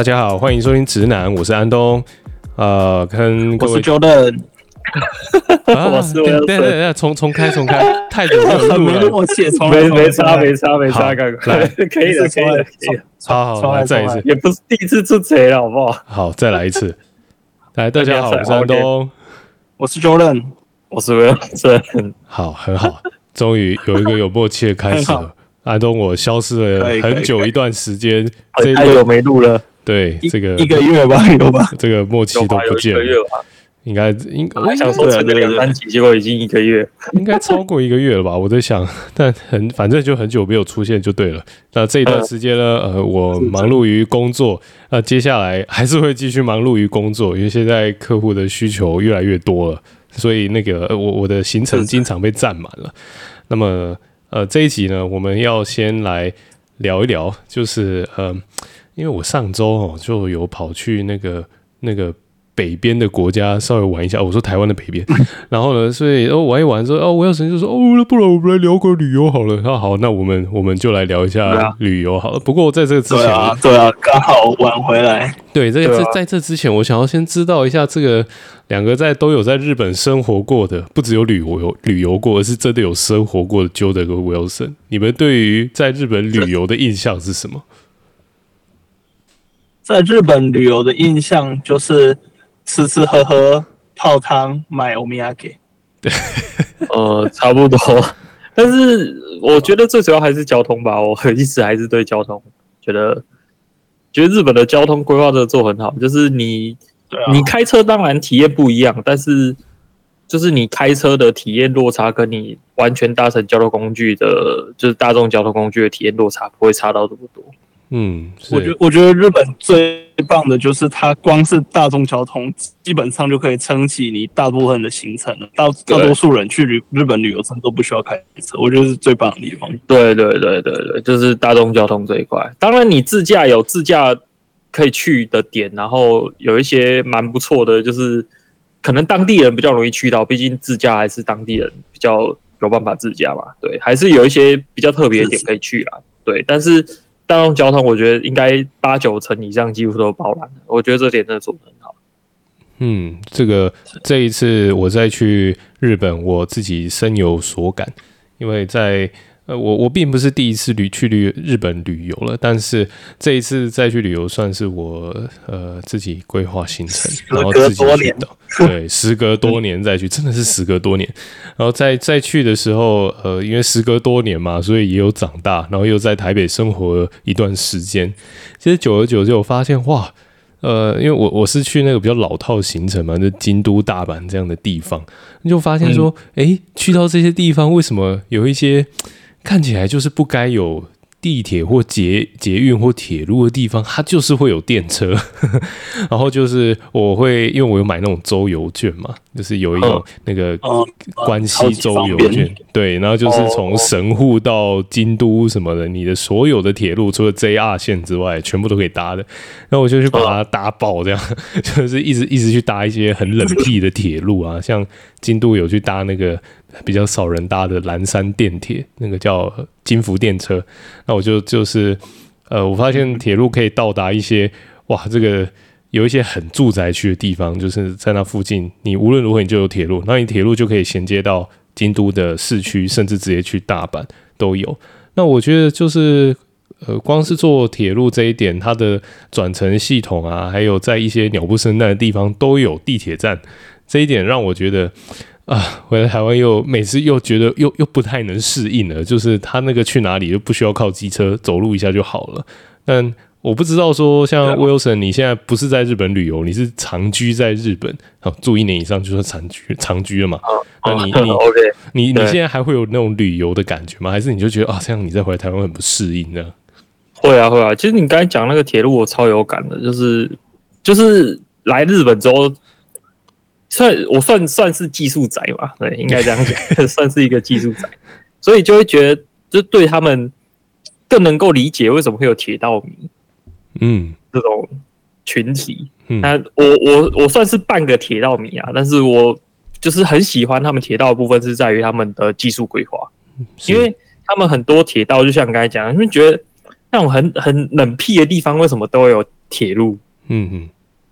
大家好，欢迎收听直男，我是安东。呃，跟各位，我是 Jordan，我是对对对，重重开重开，太久没有录了，默契，没没差没差没差，刚刚。来。可以了可以了，好好再一次，也不是第一次出贼了，好不好？好，再来一次。来，大家好，我是安东，我是 Jordan，我是 Wilson，好，很好，终于有一个有默契的开始了。安东，我消失了很久一段时间，太久没录了。对，这个一个月吧，有吧？这个默契都不见了，应该应该我想说这两三集，结果已经一个月，应该超过一个月了吧？我在想，但很反正就很久没有出现就对了。那这一段时间呢，呃，我忙碌于工作，那接下来还是会继续忙碌于工作，因为现在客户的需求越来越多了，所以那个我我的行程经常被占满了。那么呃，这一集呢，我们要先来聊一聊，就是呃。因为我上周哦就有跑去那个那个北边的国家稍微玩一下，我说台湾的北边，然后呢，所以哦玩一玩之后哦，我要神就说哦，那不然我们来聊个旅游好了。那好，那我们我们就来聊一下旅游好了。不过在这个之前，对啊，对啊，刚好晚回来。对，这个在这之前，我想要先知道一下这个两个在都有在日本生活过的，不只有旅游旅游过，而是真的有生活过的 Jordan 和 Wilson，你们对于在日本旅游的印象是什么？在日本旅游的印象就是吃吃喝喝、泡汤、买欧米亚给。对，呃，差不多。但是我觉得最主要还是交通吧。我一直还是对交通觉得，觉得日本的交通规划的做很好。就是你，你开车当然体验不一样，但是就是你开车的体验落差，跟你完全搭乘交通工具的，就是大众交通工具的体验落差，不会差到这么多。嗯，我觉我觉得日本最棒的就是它光是大众交通基本上就可以撑起你大部分的行程了。大大多数人去旅日本旅游，真的都不需要开车，我觉得是最棒的地方。对对对对对，就是大众交通这一块。当然，你自驾有自驾可以去的点，然后有一些蛮不错的，就是可能当地人比较容易去到，毕竟自驾还是当地人比较有办法自驾嘛。对，还是有一些比较特别的点可以去啦。对，但是。大众交通，我觉得应该八九成以上几乎都包揽了。我觉得这点真的做得很好。嗯，这个这一次我再去日本，我自己深有所感，因为在。呃，我我并不是第一次旅去旅日本旅游了，但是这一次再去旅游算是我呃自己规划行程，然后自己去的，对，时隔多年再去，真的是时隔多年，然后再再去的时候，呃，因为时隔多年嘛，所以也有长大，然后又在台北生活一段时间，其实久而久之，我发现哇，呃，因为我我是去那个比较老套行程嘛，就京都、大阪这样的地方，你就发现说，哎、嗯，去到这些地方，为什么有一些看起来就是不该有地铁或捷捷运或铁路的地方，它就是会有电车。然后就是我会，因为我有买那种周游券嘛，就是有一种那个关西周游券，对，然后就是从神户到京都什么的，你的所有的铁路除了 JR 线之外，全部都可以搭的。然后我就去把它搭爆，这样 就是一直一直去搭一些很冷僻的铁路啊，像京都有去搭那个。比较少人搭的蓝山电铁，那个叫金福电车。那我就就是，呃，我发现铁路可以到达一些，哇，这个有一些很住宅区的地方，就是在那附近，你无论如何你就有铁路，那你铁路就可以衔接到京都的市区，甚至直接去大阪都有。那我觉得就是，呃，光是坐铁路这一点，它的转乘系统啊，还有在一些鸟不生蛋的地方都有地铁站，这一点让我觉得。啊，回来台湾又每次又觉得又又不太能适应了，就是他那个去哪里又不需要靠机车，走路一下就好了。但我不知道说，像 Wilson，你现在不是在日本旅游，你是长居在日本，好住一年以上就算长居长居了嘛？那你你 OK，你你现在还会有那种旅游的感觉吗？还是你就觉得啊，这样你再回来台湾很不适应呢？会啊会啊，其实你刚才讲那个铁路，我超有感的，就是就是来日本之后。算我算算是技术宅吧，对，应该这样讲，算是一个技术宅，所以就会觉得，就对他们更能够理解为什么会有铁道迷，嗯，这种群体。那、嗯、我我我算是半个铁道迷啊，但是我就是很喜欢他们铁道的部分是在于他们的技术规划，因为他们很多铁道就像刚才讲，他们觉得那种很很冷僻的地方，为什么都会有铁路，嗯嗯，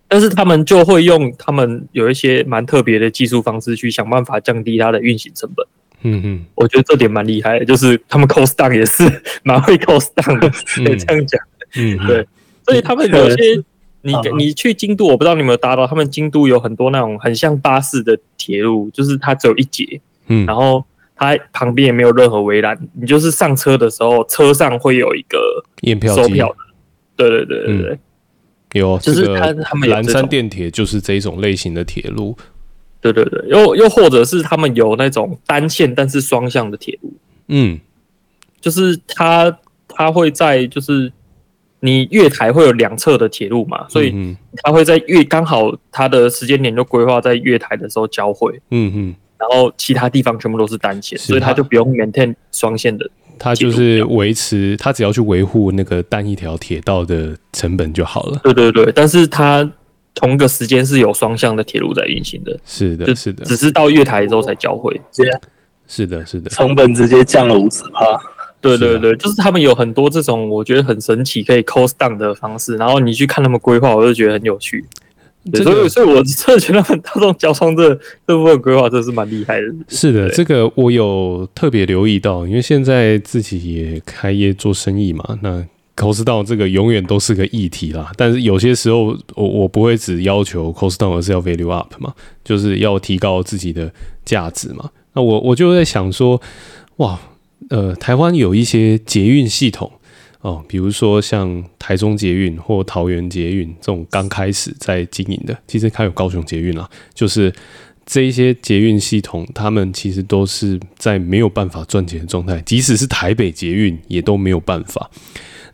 但是他们就会用他们有一些蛮特别的技术方式去想办法降低它的运行成本。嗯嗯，我觉得这点蛮厉害的，就是他们 cost down 也是蛮会 cost down 的，可以这样讲。嗯，对，所以他们有些你你去京都，我不知道你有没有搭到，他们京都有很多那种很像巴士的铁路，就是它只有一节，嗯，然后它旁边也没有任何围栏，你就是上车的时候，车上会有一个验票收票的，对对对对对，有，就是他他们蓝山电铁就是这一种类型的铁路。对对对，又又或者是他们有那种单线但是双向的铁路，嗯，就是它它会在就是你月台会有两侧的铁路嘛，所以它会在月刚好它的时间点就规划在月台的时候交汇，嗯嗯，然后其他地方全部都是单线，所以它就不用 maintain 双线的，它就是维持它只要去维护那个单一条铁道的成本就好了。对对对，但是它。同个时间是有双向的铁路在运行的，是的，是的，只是到月台之后才交汇，是的，是的，成本直接降了五十趴。对对对，就是他们有很多这种我觉得很神奇可以 cost down 的方式，然后你去看他们规划，我就觉得很有趣。所以，所以我真的觉得他们大众交通这这部分规划真的是蛮厉害的。是的，这个我有特别留意到，因为现在自己也开业做生意嘛，那。cost down 这个永远都是个议题啦，但是有些时候我我不会只要求 cost down，而是要 value up 嘛，就是要提高自己的价值嘛。那我我就在想说，哇，呃，台湾有一些捷运系统哦，比如说像台中捷运或桃园捷运这种刚开始在经营的，其实还有高雄捷运啦，就是这一些捷运系统，他们其实都是在没有办法赚钱的状态，即使是台北捷运也都没有办法。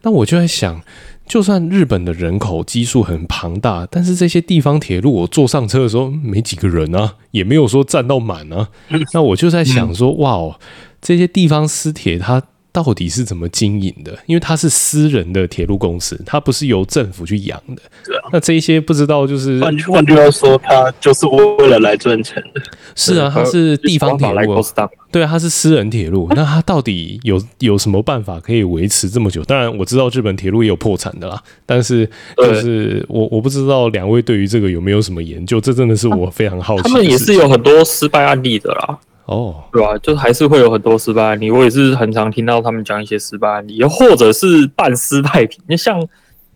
那我就在想，就算日本的人口基数很庞大，但是这些地方铁路我坐上车的时候没几个人啊，也没有说站到满啊。那我就在想说，哇哦，这些地方私铁它。到底是怎么经营的？因为它是私人的铁路公司，它不是由政府去养的。对啊，那这一些不知道就是换句换句话说，它就是为了来赚钱的。是啊，它是地方铁路，对啊，它是私人铁路。那它到底有有什么办法可以维持这么久？当然我知道日本铁路也有破产的啦，但是就是我我不知道两位对于这个有没有什么研究？这真的是我非常好奇。他们也是有很多失败案例的啦。哦，对吧？就还是会有很多失败案例，我也是很常听到他们讲一些失败案例，又或者是半失败品。你像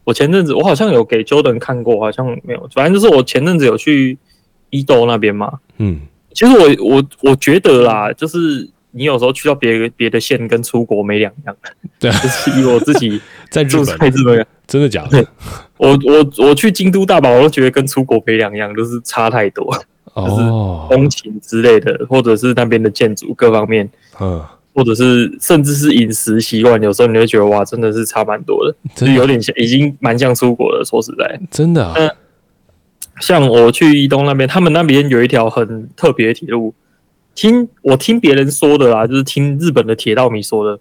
我前阵子，我好像有给 Jordan 看过，好像没有。反正就是我前阵子有去伊豆那边嘛。嗯，其实我我我觉得啦，就是你有时候去到别别的县，跟出国没两样。对，就是以我自己在日本，日本真的假的？我我我去京都、大阪，我都觉得跟出国没两样，就是差太多。就是风情之类的，或者是那边的建筑各方面，嗯，或者是甚至是饮食习惯，有时候你会觉得哇，真的是差蛮多的，就是有点像，已经蛮像出国了。说实在，真的啊。像我去伊东那边，他们那边有一条很特别的铁路，听我听别人说的啦，就是听日本的铁道迷说的，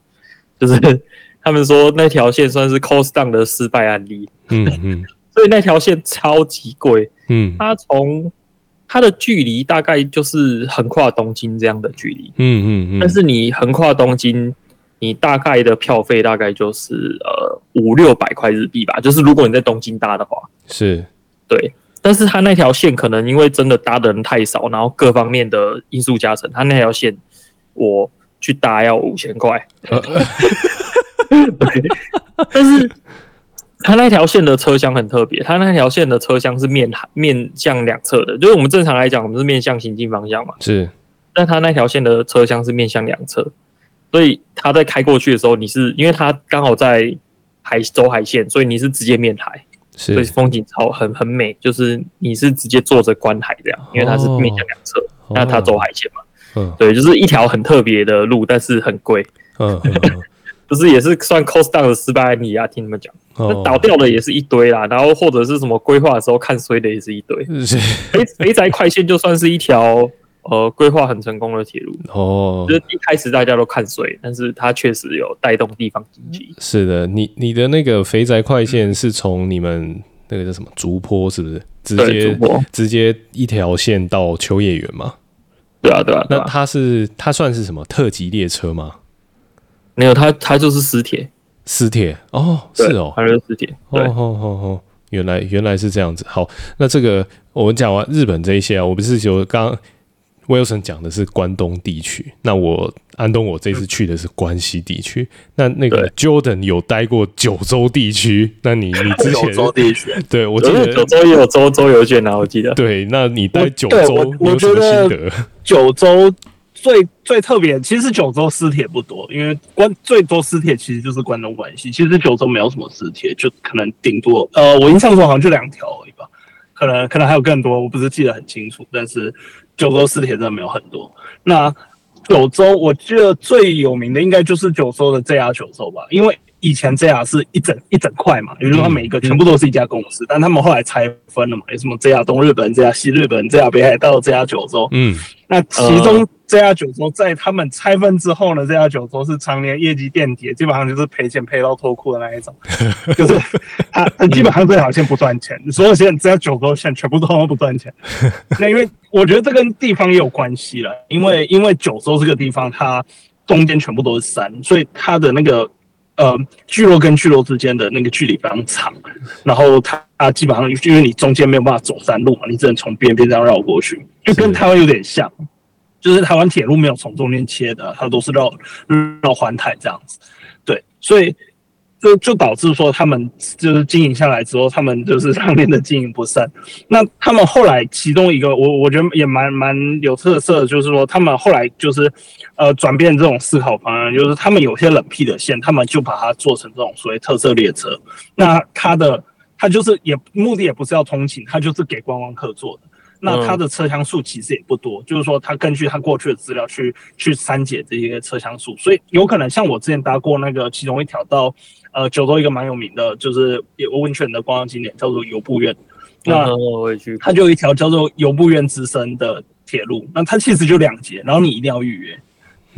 就是 他们说那条线算是 cost down 的失败案例。嗯嗯，所以那条线超级贵。嗯，它从它的距离大概就是横跨东京这样的距离，嗯嗯嗯。但是你横跨东京，你大概的票费大概就是呃五六百块日币吧。就是如果你在东京搭的话，是，对。但是它那条线可能因为真的搭的人太少，然后各方面的因素加成，它那条线我去搭要五千块。对，但是。它那条线的车厢很特别，它那条线的车厢是面面向两侧的，就是我们正常来讲，我们是面向行进方向嘛。是，但它那条线的车厢是面向两侧，所以它在开过去的时候，你是因为它刚好在海走海线，所以你是直接面海，是所以风景超很很美，就是你是直接坐着观海这样，因为它是面向两侧，哦、那它走海线嘛。嗯，对，就是一条很特别的路，但是很贵。嗯。嗯嗯 就是也是算 cost down 的失败案例啊，听你们讲，那倒掉的也是一堆啦，然后或者是什么规划的时候看衰的也是一堆。肥肥宅快线就算是一条呃规划很成功的铁路哦，就是一开始大家都看衰，但是它确实有带动地方经济。是的，你你的那个肥宅快线是从你们那个叫什么竹坡是不是？直接直接一条线到秋叶原吗？对啊对啊，那它是它算是什么特级列车吗？没有，它它就是私铁，私铁哦，是哦，它就是私铁，对，哦哦哦，原来原来是这样子。好，那这个我们讲完日本这一些啊，我不是就刚刚 Wilson 讲的是关东地区，那我安东我这次去的是关西地区。那那个 Jordan 有待过九州地区，那你你之前九州地区，对我记得九州也有州州游券啊，我记得。对，那你待九州有什么心得？九州。最最特别，其实九州私铁不多，因为关最多私铁其实就是关东关西。其实九州没有什么私铁，就可能顶多呃，我印象中好像就两条而已吧，可能可能还有更多，我不是记得很清楚。但是九州私铁真的没有很多。那九州我记得最有名的应该就是九州的 JR 九州吧，因为。以前 JR 是一整一整块嘛，也就是说每一个全部都是一家公司，嗯、但他们后来拆分了嘛，有什么 JR 东日本、JR 西日本、JR 北海道、JR 九州。嗯，那其中 JR 九州在他们拆分之后呢，JR 九州是常年业绩垫底，基本上就是赔钱赔到脱裤的那一种，就是他他基本上这条线不赚钱，所有线 JR 九州线全部都不赚钱。那因为我觉得这跟地方也有关系了，因为因为九州这个地方它中间全部都是山，所以它的那个。呃，聚落跟聚落之间的那个距离非常长，然后它啊，基本上因为你中间没有办法走山路嘛，你只能从边边这样绕过去，就跟台湾有点像，就是台湾铁路没有从中间切的，它都是绕绕环台这样子，对，所以。就就导致说他们就是经营下来之后，他们就是上面的经营不善。那他们后来其中一个，我我觉得也蛮蛮有特色的，就是说他们后来就是呃转变这种思考方案，就是他们有些冷僻的线，他们就把它做成这种所谓特色列车。那它的它就是也目的也不是要通勤，它就是给观光客坐的。那它的车厢数其实也不多，就是说它根据它过去的资料去去删减这些车厢数，所以有可能像我之前搭过那个其中一条到。呃，九州一个蛮有名的，就是有温泉的观光景点，叫做游步院。那它就有一条叫做游步院之森的铁路，那它其实就两节，然后你一定要预约，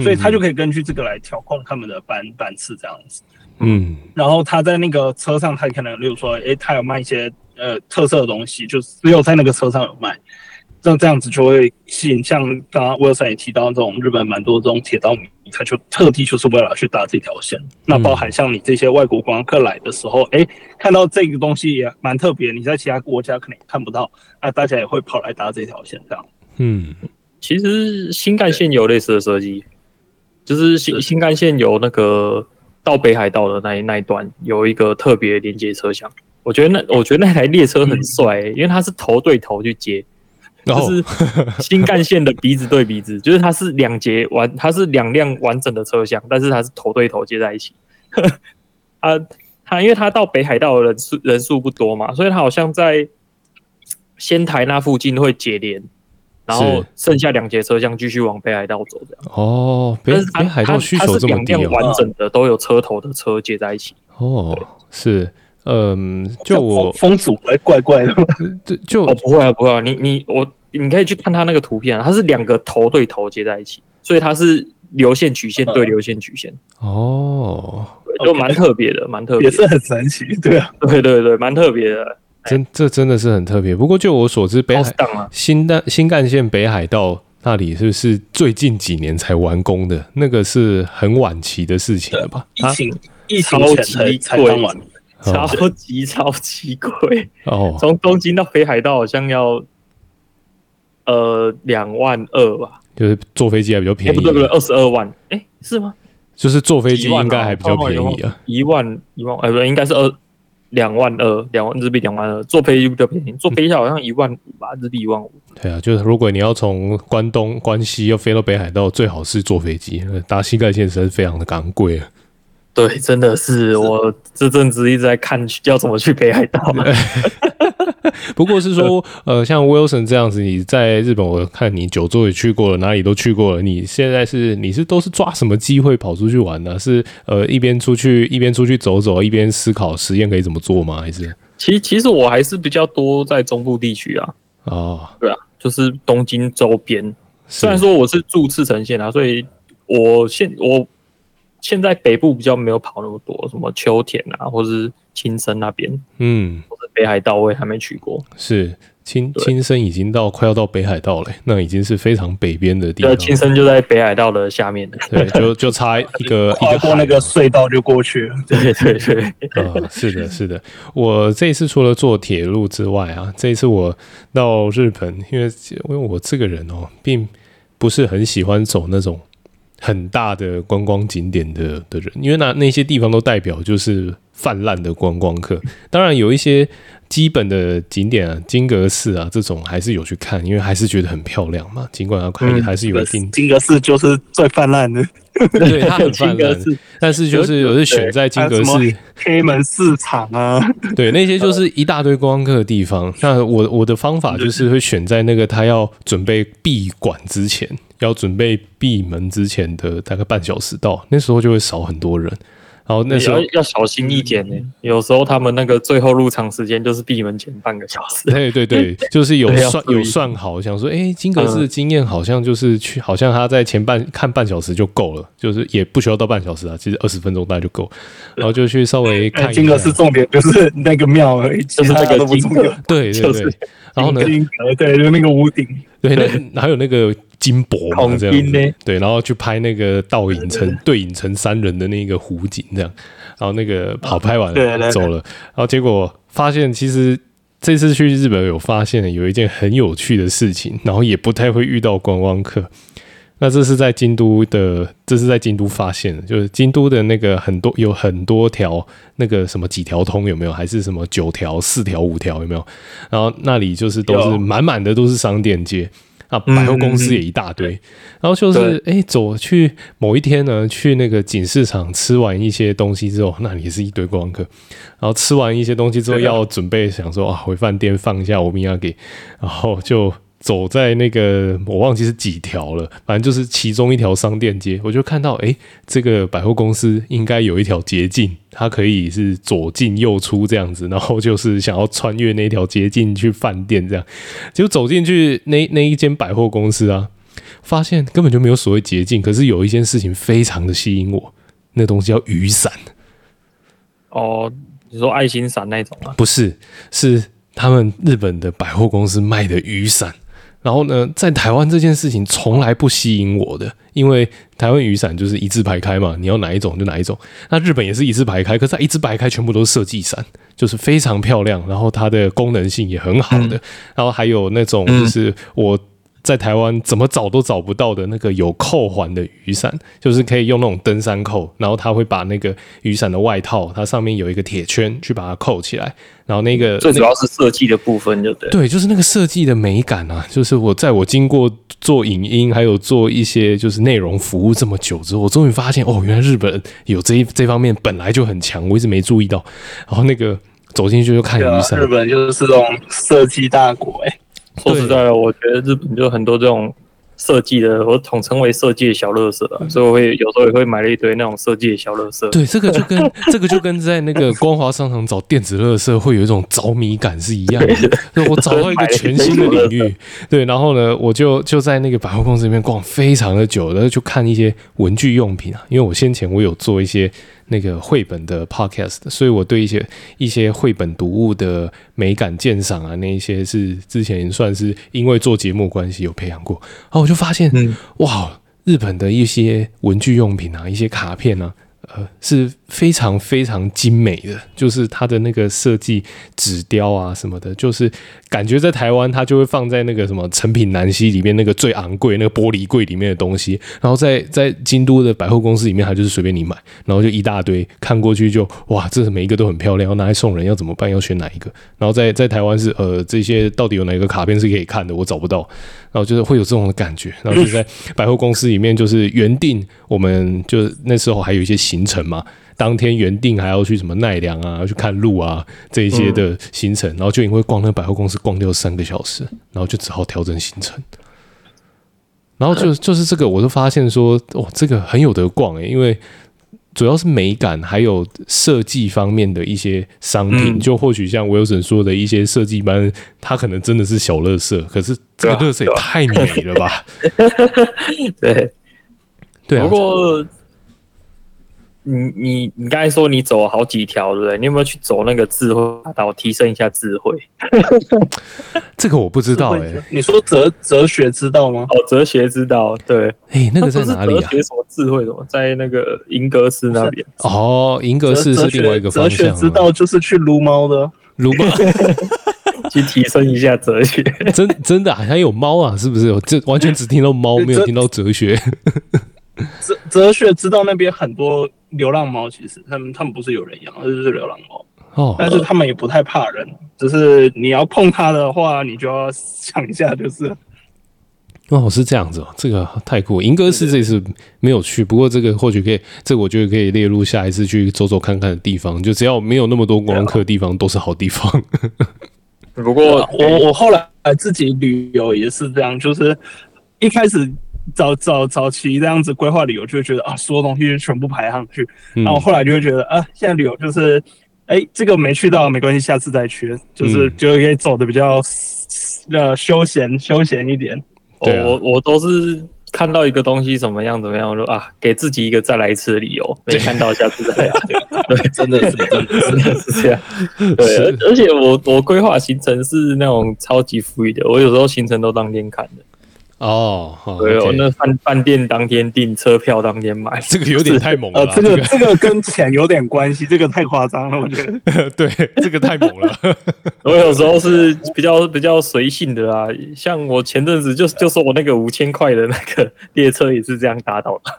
所以它就可以根据这个来调控他们的班班次这样子。嗯，然后他在那个车上，他可能例如说，诶，他有卖一些呃特色的东西，就只有在那个车上有卖。那这样子就会吸引，像刚刚 Wilson 也提到这种日本蛮多这种铁道迷，他就特地就是为了去搭这条线。那包含像你这些外国观光客来的时候，哎、欸，看到这个东西也蛮特别，你在其他国家可能也看不到，那大家也会跑来搭这条线这样。嗯，其实新干线有类似的设计，就是新新干线有那个到北海道的那一那一段有一个特别连接车厢，我觉得那我觉得那台列车很帅、欸，因为它是头对头去接。就是新干线的鼻子对鼻子，就是它是两节完，它是两辆完整的车厢，但是它是头对头接在一起。啊，它因为它到北海道的人数人数不多嘛，所以它好像在仙台那附近会解联，然后剩下两节车厢继续往北海道走这样。哦，北北海道需求这么低，两辆完整的都有车头的车接在一起。哦，是。嗯，就我风阻还怪怪的，就就哦不会啊不会啊，你你我你可以去看它那个图片啊，它是两个头对头接在一起，所以它是流线曲线对流线曲线哦，就蛮特别的，蛮特别，也是很神奇，对啊，对对对，蛮特别的，真这真的是很特别。不过就我所知，北海新干新干线北海道那里是不是最近几年才完工的？那个是很晚期的事情了吧？疫情疫情前才才刚完。超级超级贵哦！从东京到北海道好像要呃两万二吧，就是坐飞机还比较便宜。不对不对，二十二万，哎，是吗？就是坐飞机应该还比较便宜啊，一万一万，哎不对，应该是二两万二，两万日币两万二，坐飞机比较便宜，坐飞机好像一万五吧，日币一万五。对啊，就是如果你要从关东关西要飞到北海道，最好是坐飞机，搭新干线实在是非常的昂贵啊。对，真的是我这阵子一直在看要怎么去北海道。不过，是说，呃，像 Wilson 这样子，你在日本，我看你九州也去过了，哪里都去过了。你现在是你是都是抓什么机会跑出去玩呢？是呃一边出去一边出去走走，一边思考实验可以怎么做吗？还是？其实其实我还是比较多在中部地区啊。哦，对啊，就是东京周边。虽然说我是住赤城县啊，所以我现我。现在北部比较没有跑那么多，什么秋田啊，或是青森那边，嗯，或者北海道我也还没去过。是，青青森已经到快要到北海道了，那已经是非常北边的地方。青森就在北海道的下面，对，就就差一个 跨过那个隧道就过去了。对 对对，啊、呃，是的，是的。我这一次除了坐铁路之外啊，这一次我到日本，因为因为我这个人哦，并不是很喜欢走那种很大的观光景点的的人，因为那那些地方都代表就是泛滥的观光客。当然有一些。基本的景点啊，金阁寺啊，这种还是有去看，因为还是觉得很漂亮嘛。尽管要看，还是有一定。嗯、金阁寺就是最泛滥的，对，它很泛滥。但是就是有是选在金阁寺黑门市场啊，对，那些就是一大堆观光客的地方。那我我的方法就是会选在那个他要准备闭馆之前，要准备闭门之前的大概半小时到，那时候就会少很多人。然后那时候要，小心一点呢，有时候他们那个最后入场时间就是闭门前半个小时。对对对，就是有算有算好，想说，哎，金阁寺的经验好像就是去，好像他在前半看半小时就够了，就是也不需要到半小时啊，其实二十分钟大概就够。然后就去稍微看一下。金阁寺重点就是那个庙而已，就是那个金阁。对对对。然后呢？金对，就那个屋顶。对，那还有那个。金箔嘛，这样对，然后去拍那个倒影成对影成三人的那个湖景，这样，然后那个跑拍完了走了，然后结果发现，其实这次去日本有发现有一件很有趣的事情，然后也不太会遇到观光客。那这是在京都的，这是在京都发现的，就是京都的那个很多有很多条那个什么几条通有没有？还是什么九条、四条、五条有没有？然后那里就是都是满满的都是商店街。啊，百货公司也一大堆，嗯、然后就是哎、欸，走去某一天呢，去那个锦市场吃完一些东西之后，那里也是一堆观光客。然后吃完一些东西之后，要准备想说啊，回饭店放一下我们要给，然后就。走在那个我忘记是几条了，反正就是其中一条商店街，我就看到，哎，这个百货公司应该有一条捷径，它可以是左进右出这样子，然后就是想要穿越那条捷径去饭店这样，结果走进去那那一间百货公司啊，发现根本就没有所谓捷径，可是有一件事情非常的吸引我，那东西叫雨伞。哦，你说爱心伞那种啊？不是，是他们日本的百货公司卖的雨伞。然后呢，在台湾这件事情从来不吸引我的，因为台湾雨伞就是一字排开嘛，你要哪一种就哪一种。那日本也是一字排开，可是它一字排开全部都是设计伞，就是非常漂亮，然后它的功能性也很好的。然后还有那种就是我。在台湾怎么找都找不到的那个有扣环的雨伞，就是可以用那种登山扣，然后它会把那个雨伞的外套，它上面有一个铁圈去把它扣起来，然后那个最主要是设计的部分就对，对，就是那个设计的美感啊，就是我在我经过做影音还有做一些就是内容服务这么久之后，我终于发现哦，原来日本有这一这方面本来就很强，我一直没注意到，然后那个走进去就看雨伞，日本就是这种设计大国哎、欸。说实在的，我觉得日本就很多这种设计的，我统称为设计的小乐色啊，所以我会有时候也会买了一堆那种设计的小乐色。对，这个就跟这个就跟在那个光华商场找电子乐色会有一种着迷感是一样的。我找到一个全新的领域，对，然后呢，我就就在那个百货公司里面逛非常的久，然后就看一些文具用品啊，因为我先前我有做一些。那个绘本的 podcast，所以我对一些一些绘本读物的美感鉴赏啊，那一些是之前算是因为做节目关系有培养过，然后我就发现，嗯，哇，日本的一些文具用品啊，一些卡片啊。呃，是非常非常精美的，就是它的那个设计纸雕啊什么的，就是感觉在台湾它就会放在那个什么成品南西里面那个最昂贵那个玻璃柜里面的东西，然后在在京都的百货公司里面，它就是随便你买，然后就一大堆，看过去就哇，这是每一个都很漂亮，要拿来送人要怎么办？要选哪一个？然后在在台湾是呃，这些到底有哪个卡片是可以看的？我找不到。然后就是会有这种的感觉，然后就在百货公司里面，就是原定我们就那时候还有一些行程嘛，当天原定还要去什么奈良啊，要去看鹿啊这一些的行程，然后就因为逛那个百货公司逛掉三个小时，然后就只好调整行程。然后就 就是这个，我就发现说，哦，这个很有得逛诶，因为。主要是美感，还有设计方面的一些商品，嗯、就或许像 Wilson 说的一些设计班，它可能真的是小乐色，可是这个乐色也太美了吧？对，对。不过你你你刚才说你走了好几条，对不对？你有没有去走那个智慧大道，提升一下智慧？这个我不知道哎、欸。你说哲哲学之道吗？哦，哲学之道，对。哎、欸，那个在哪里啊？哲学什么智慧什么，在那个银格寺那边。哦，银格寺是另外一个方向。哲学之道就是去撸猫的，撸猫，去提升一下哲学。真真的好像有猫啊？是不是？这完全只听到猫，没有听到哲学。哲哲学之道那边很多流浪猫，其实他们他们不是有人养，而是流浪猫。哦，但是他们也不太怕人，只是你要碰它的话，你就要想一下，就是。哦，是这样子哦，这个太酷。银哥是这次没有去，不过这个或许可以，这个我觉得可以列入下一次去走走看看的地方。就只要没有那么多观光客的地方，都是好地方。不过我我后来自己旅游也是这样，就是一开始。早早早期这样子规划旅游，就会觉得啊，所有东西全部排上去，然后后来就会觉得啊，现在旅游就是，哎、欸，这个没去到没关系，下次再去，就是就可以走的比较呃休闲休闲一点。我我我都是看到一个东西怎么样怎么样，我说啊，给自己一个再来一次的理由，没看到下次再来。对，真的是真的真的是这样。对，而且我我规划行程是那种超级富裕的，我有时候行程都当天看的。哦，对哦，那饭饭店当天订，车票当天买，这个有点太猛了。呃，这个这个跟钱有点关系，这个太夸张了，我觉得。对，这个太猛了。我有时候是比较比较随性的啊，像我前阵子就就说我那个五千块的那个列车也是这样搭到的，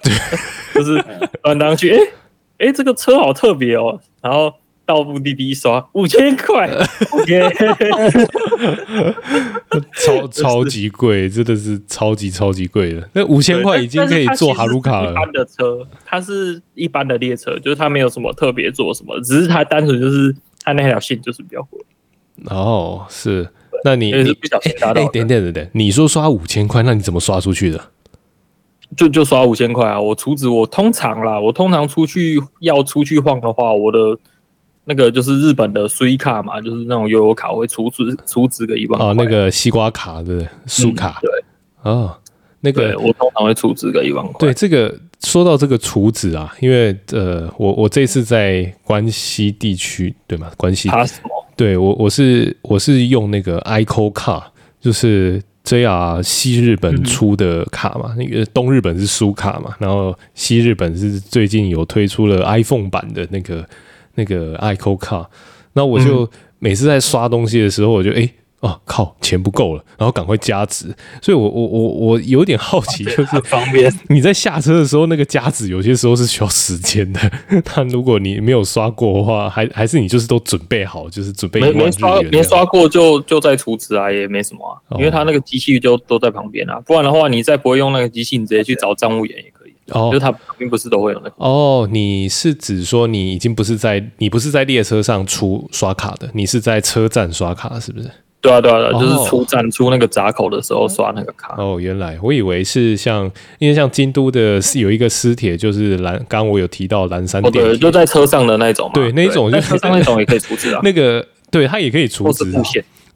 就是当当去，哎哎、这个车好特别哦，然后。到目的地刷五千块，超超级贵，真的是超级超级贵的。那五千块已经可以坐哈鲁卡了。一般的车，它是一般的列车，就是它没有什么特别做什么，只是它单纯就是它那条线就是比较贵。哦，是，那你你不小心达到？哎，等等等等，你说刷五千块，那你怎么刷出去的？就就刷五千块啊！我储值，我通常啦，我通常出去要出去晃的话，我的。那个就是日本的 Suica 嘛，就是那种悠游卡会储值储值个一万哦，那个西瓜卡对不对？苏卡、嗯、对哦，那个我通常会储值个一万块。对，这个说到这个储值啊，因为呃，我我这次在关西地区对吗？关西对我我是我是用那个 ICO 卡，就是 JR 西日本出的卡嘛，嗯、那个东日本是苏卡嘛，然后西日本是最近有推出了 iPhone 版的那个。那个 ICO 卡，那我就每次在刷东西的时候，我就哎、欸，哦靠，钱不够了，然后赶快加值。所以我我我我有点好奇，就是方便你在下车的时候，那个加值有些时候是需要时间的。但如果你没有刷过的话，还还是你就是都准备好，就是准备没没刷没刷过就就在储值啊，也没什么啊，因为他那个机器就都在旁边啊。不然的话，你再不会用那个机器，你直接去找账务员。哦，就它并不是都会有那个。哦，你是指说你已经不是在你不是在列车上出刷卡的，你是在车站刷卡，是不是？对啊，对啊，对啊，就是出站出那个闸口的时候刷那个卡。哦，原来我以为是像，因为像京都的是有一个私铁，就是蓝，刚刚我有提到蓝山电，哦，对，就在车上的那种嘛。对，那种就车上那种也可以储值啊。那个，对，它也可以储值。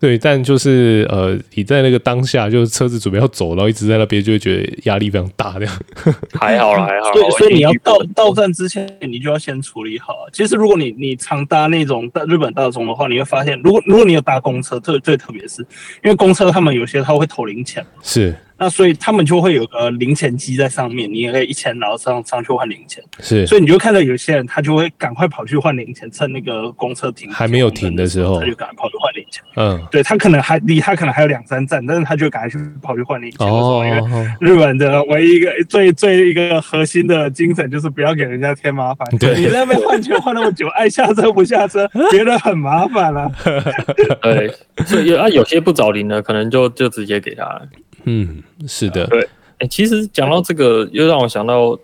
对，但就是呃，你在那个当下，就是车子准备要走，然后一直在那边，就会觉得压力非常大，这样。还好啦，还好。所以，所以你要到到站之前，你就要先处理好。其实，如果你你常搭那种大日本大众的话，你会发现，如果如果你有搭公车，特最特别是，因为公车他们有些他会投零钱。是。那所以他们就会有个零钱机在上面，你也可以一千，然后上上去换零钱。是，所以你就看到有些人他就会赶快跑去换零钱，趁那个公车停还没有停的时候，他就赶快跑去换零钱。嗯，对，他可能还离他可能还有两三站，但是他就赶快去跑去换零钱。哦，因为日本的唯一一个最最一个核心的精神就是不要给人家添麻烦。对，你在那边换钱换那么久，爱下车不下车，觉得很麻烦了。对，所以啊，有些不找零的，可能就就直接给他了。嗯，是的，对，哎、欸，其实讲到这个，又让我想到，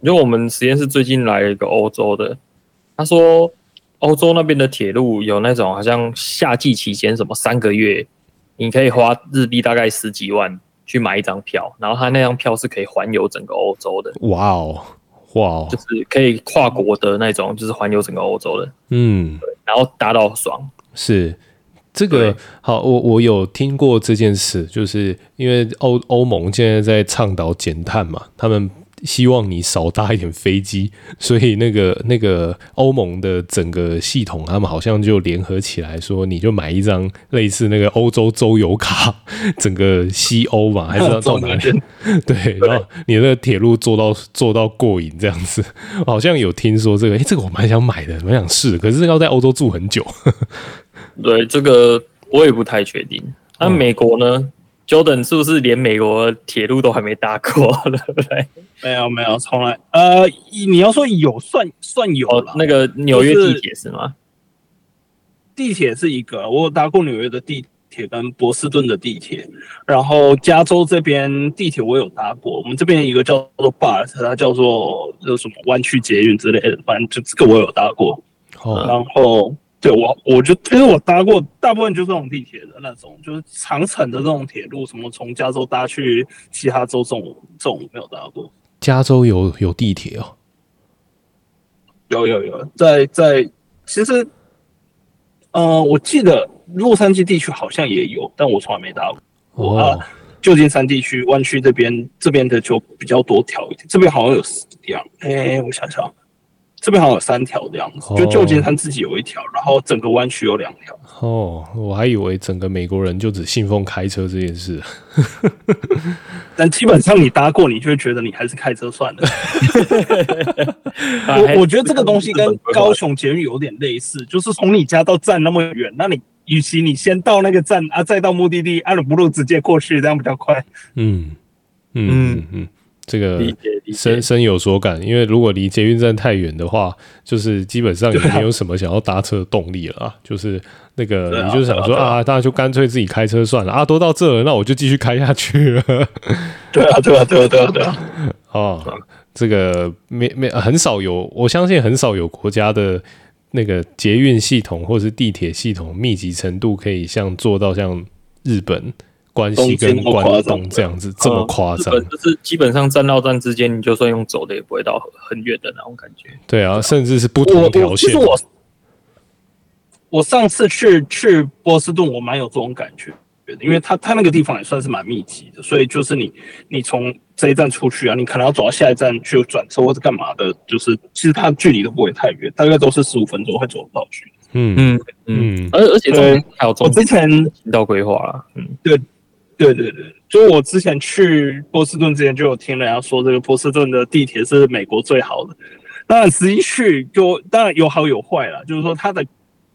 因为我们实验室最近来了一个欧洲的，他说欧洲那边的铁路有那种好像夏季期间什么三个月，你可以花日币大概十几万去买一张票，然后他那张票是可以环游整个欧洲的。哇哦，哇哦，就是可以跨国的那种，就是环游整个欧洲的。嗯，然后搭到爽是。这个好，我我有听过这件事，就是因为欧欧盟现在在倡导减碳嘛，他们希望你少搭一点飞机，所以那个那个欧盟的整个系统，他们好像就联合起来说，你就买一张类似那个欧洲周游卡，整个西欧嘛，还是要到哪里？对，然后你那个铁路坐到坐到过瘾这样子，好像有听说这个，哎，这个我蛮想买的，蛮想试，可是要在欧洲住很久。对，这个我也不太确定。那美国呢？嗯 Jordan 是不是连美国铁路都还没搭过？对不对？没有没有，从来呃，你要说有算算有了，哦。那个纽约地铁是吗？地铁是一个，我有搭过纽约的地铁跟波士顿的地铁，然后加州这边地铁我有搭过。我们这边一个叫做 BART，它叫做叫什么湾区捷运之类的，反正就这个我有搭过。哦，然后。对我，我就因为我搭过大部分就是这种地铁的那种，就是长程的这种铁路，什么从加州搭去其他州这种这种没有搭过。加州有有地铁哦？有有有，在在其实，呃，我记得洛杉矶地区好像也有，但我从来没搭过。哦，啊，旧金山地区湾区这边这边的就比较多条一点，这边好像有四条。哎，我想想。这边好像有三条这样子，就旧金山自己有一条，然后整个湾区有两条。哦，我还以为整个美国人就只信奉开车这件事。但基本上你搭过，你就会觉得你还是开车算了。我我觉得这个东西跟高雄捷运有点类似，就是从你家到站那么远，那你与其你先到那个站啊，再到目的地，按了不如直接过去，这样比较快。嗯嗯嗯嗯。这个深深有所感，因为如果离捷运站太远的话，就是基本上也没有什么想要搭车的动力了啊。就是那个，你就想说啊，大家就干脆自己开车算了啊，都到这了，那我就继续开下去了。对啊，对啊，对啊，对啊，对啊。哦，这个没没很少有，我相信很少有国家的那个捷运系统或者是地铁系统密集程度可以像做到像日本。关系跟关东这样子这么夸张，嗯，就是基本上站到站之间，你就算用走的也不会到很远的那种感觉。对啊，甚至是不同条线。我我上次去去波士顿，我蛮有这种感觉，因为他他那个地方也算是蛮密集的，所以就是你你从这一站出去啊，你可能要走到下一站去转车或者干嘛的，就是其实它距离都不会太远，大概都是十五分钟会走到去。嗯嗯嗯，而而且还有我之前到规划了，嗯，对。对对对，就我之前去波士顿之前就有听人家说，这个波士顿的地铁是美国最好的。那实际去就当然有好有坏了，就是说它的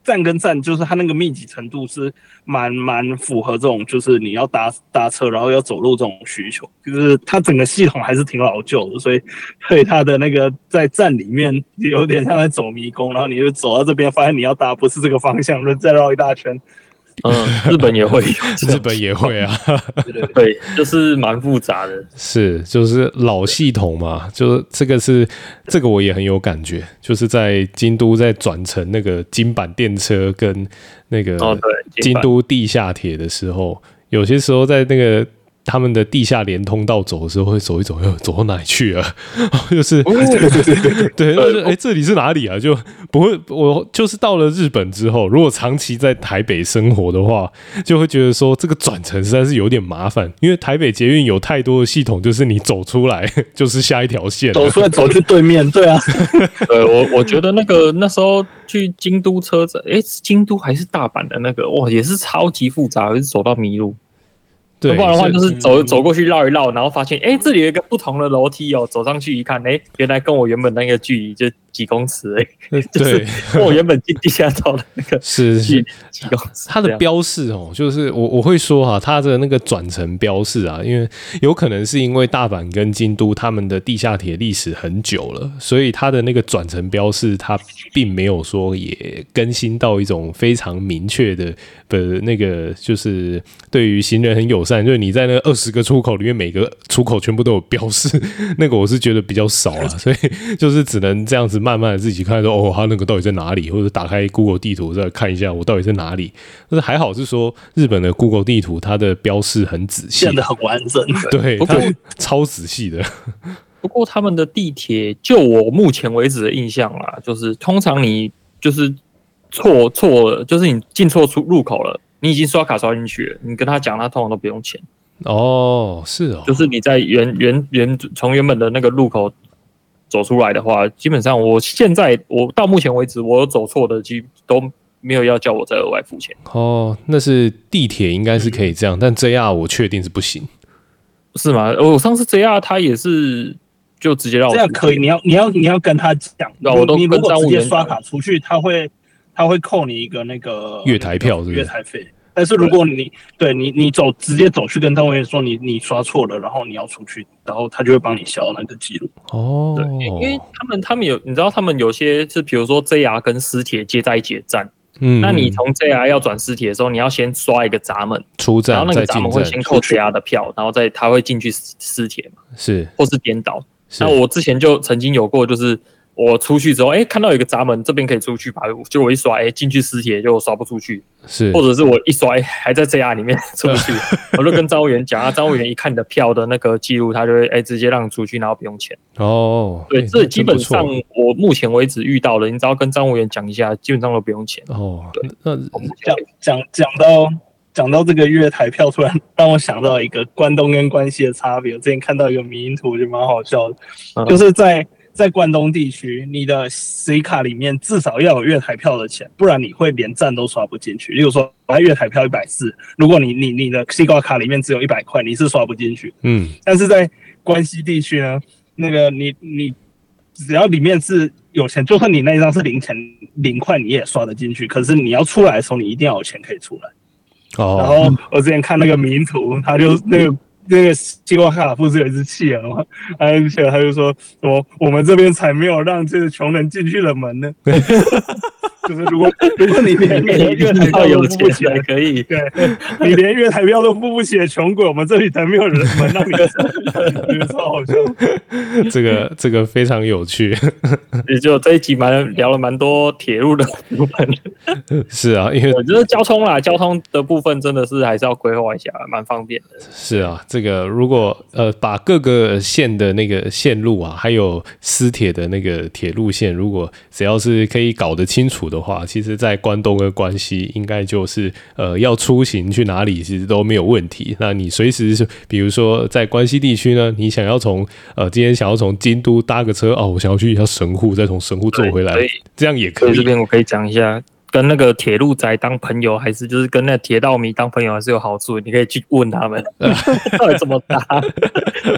站跟站，就是它那个密集程度是蛮蛮符合这种，就是你要搭搭车然后要走路这种需求。就是它整个系统还是挺老旧的，所以所以它的那个在站里面有点像在走迷宫，然后你就走到这边，发现你要搭不是这个方向，就再绕一大圈。嗯，日本也会，日本也会啊，对 对对，就是蛮复杂的，是就是老系统嘛，就是这个是这个我也很有感觉，就是在京都在转乘那个金板电车跟那个京都地下铁的时候，有些时候在那个。他们的地下连通道走的时候会走一走，又走到哪里去 了？就是对对对，哎，这里是哪里啊？就不会，我就是到了日本之后，如果长期在台北生活的话，就会觉得说这个转乘实在是有点麻烦，因为台北捷运有太多的系统，就是你走出来 就是下一条线，走出来走去对面，对啊。对，我我觉得那个那时候去京都车站，哎，京都还是大阪的那个，哇，也是超级复杂，是走到迷路。对，不然的话就是走走过去绕一绕，然后发现哎，这里有一个不同的楼梯哦，走上去一看，哎，原来跟我原本那个距离就几公尺哎，就是我原本进地下道的那个是几几公尺。它的标示哦，就是我我会说哈，它的那个转乘标示啊，因为有可能是因为大阪跟京都他们的地下铁历史很久了，所以它的那个转乘标示它并没有说也更新到一种非常明确的的那个，就是对于行人很友善。就是你在那二十个出口里面，每个出口全部都有标示，那个我是觉得比较少了，所以就是只能这样子慢慢的自己看说，哦，它那个到底在哪里，或者打开 Google 地图再看一下我到底在哪里。但是还好是说日本的 Google 地图它的标示很仔细，变得很完整，对，它超仔细的。不过他们的地铁，就我目前为止的印象啦，就是通常你就是错错，就是你进错出入口了。你已经刷卡刷进去了，你跟他讲，他通常都不用钱。哦，是哦，就是你在原原原从原本的那个路口走出来的话，基本上我现在我到目前为止，我走错的机都没有要叫我再额外付钱。哦，那是地铁应该是可以这样，嗯、但 JR 我确定是不行，是吗？我上次 JR 他也是就直接让我这样可以，你要你要你要跟他讲，我都跟你如果直接刷卡出去，他会他会扣你一个那个月台票是不是，月台费。但是如果你对你你走直接走去跟站务员说你你刷错了，然后你要出去，然后他就会帮你消那个记录。哦，对，因为他们他们有你知道他们有些是比如说 JR 跟私铁接在一起的站，嗯，那你从 JR 要转私铁的时候，你要先刷一个闸门出站，然后那个闸门会先扣 JR 的票，然后再他会进去私铁嘛，是，或是颠倒。那我之前就曾经有过就是。我出去之后，哎、欸，看到有一个闸门，这边可以出去吧？就我一刷，哎、欸，进去私铁就刷不出去，是，或者是我一刷，欸、还在 JR 里面 出不去，我就跟招务员讲啊，招务员一看你的票的那个记录，他就会哎、欸、直接让你出去，然后不用钱。哦，对，这基本上我目前为止遇到了，你只要跟张务员讲一下，基本上都不用钱。哦，对，那讲讲讲到讲到这个月台票，突然让我想到一个关东跟关西的差别。我之前看到一个迷因图，就蛮好笑的，嗯、就是在。在关东地区，你的 C 卡里面至少要有月台票的钱，不然你会连站都刷不进去。例如说，我月台票一百四，如果你你你的 C 挂卡里面只有一百块，你是刷不进去。嗯，但是在关西地区呢，那个你你只要里面是有钱，就算你那一张是零钱零块，你也刷得进去。可是你要出来的时候，你一定要有钱可以出来。哦，然后我之前看那个迷图，他就那个。那个西瓜卡不是有一只企鹅吗？而且他就说：“我我们这边才没有让这个穷人进去的门呢。”就是如果如果你连月台票都付不起来，可以，对，你连月台票都付不起的穷鬼，我们这里才没有人门让你进，超好笑。这个这个非常有趣，也就这一集蛮聊了蛮多铁路的部分。是啊，因为我觉得交通啦，交通的部分真的是还是要规划一下，蛮方便的。是啊，这个如果呃把各个线的那个线路啊，还有私铁的那个铁路线，如果只要是可以搞得清楚的。的话，其实，在关东跟关西，应该就是呃，要出行去哪里，其实都没有问题。那你随时是，比如说在关西地区呢，你想要从呃，今天想要从京都搭个车哦，我想要去一下神户，再从神户坐回来，这样也可以。这边我可以讲一下。跟那个铁路宅当朋友，还是就是跟那铁道迷当朋友，还是有好处。你可以去问他们，到底怎么搭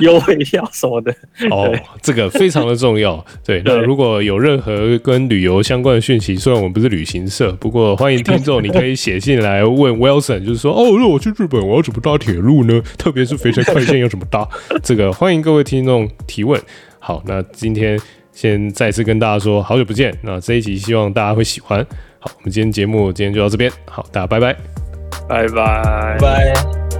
优惠票什么的。哦，这个非常的重要。对，那如果有任何跟旅游相关的讯息，虽然我们不是旅行社，不过欢迎听众，你可以写信来问 Wilson，就是说，哦，如果我去日本，我要怎么搭铁路呢？特别是肥城快线要怎么搭？这个欢迎各位听众提问。好，那今天先再次跟大家说，好久不见。那这一集希望大家会喜欢。好，我们今天节目今天就到这边。好，大家拜拜，拜拜，拜。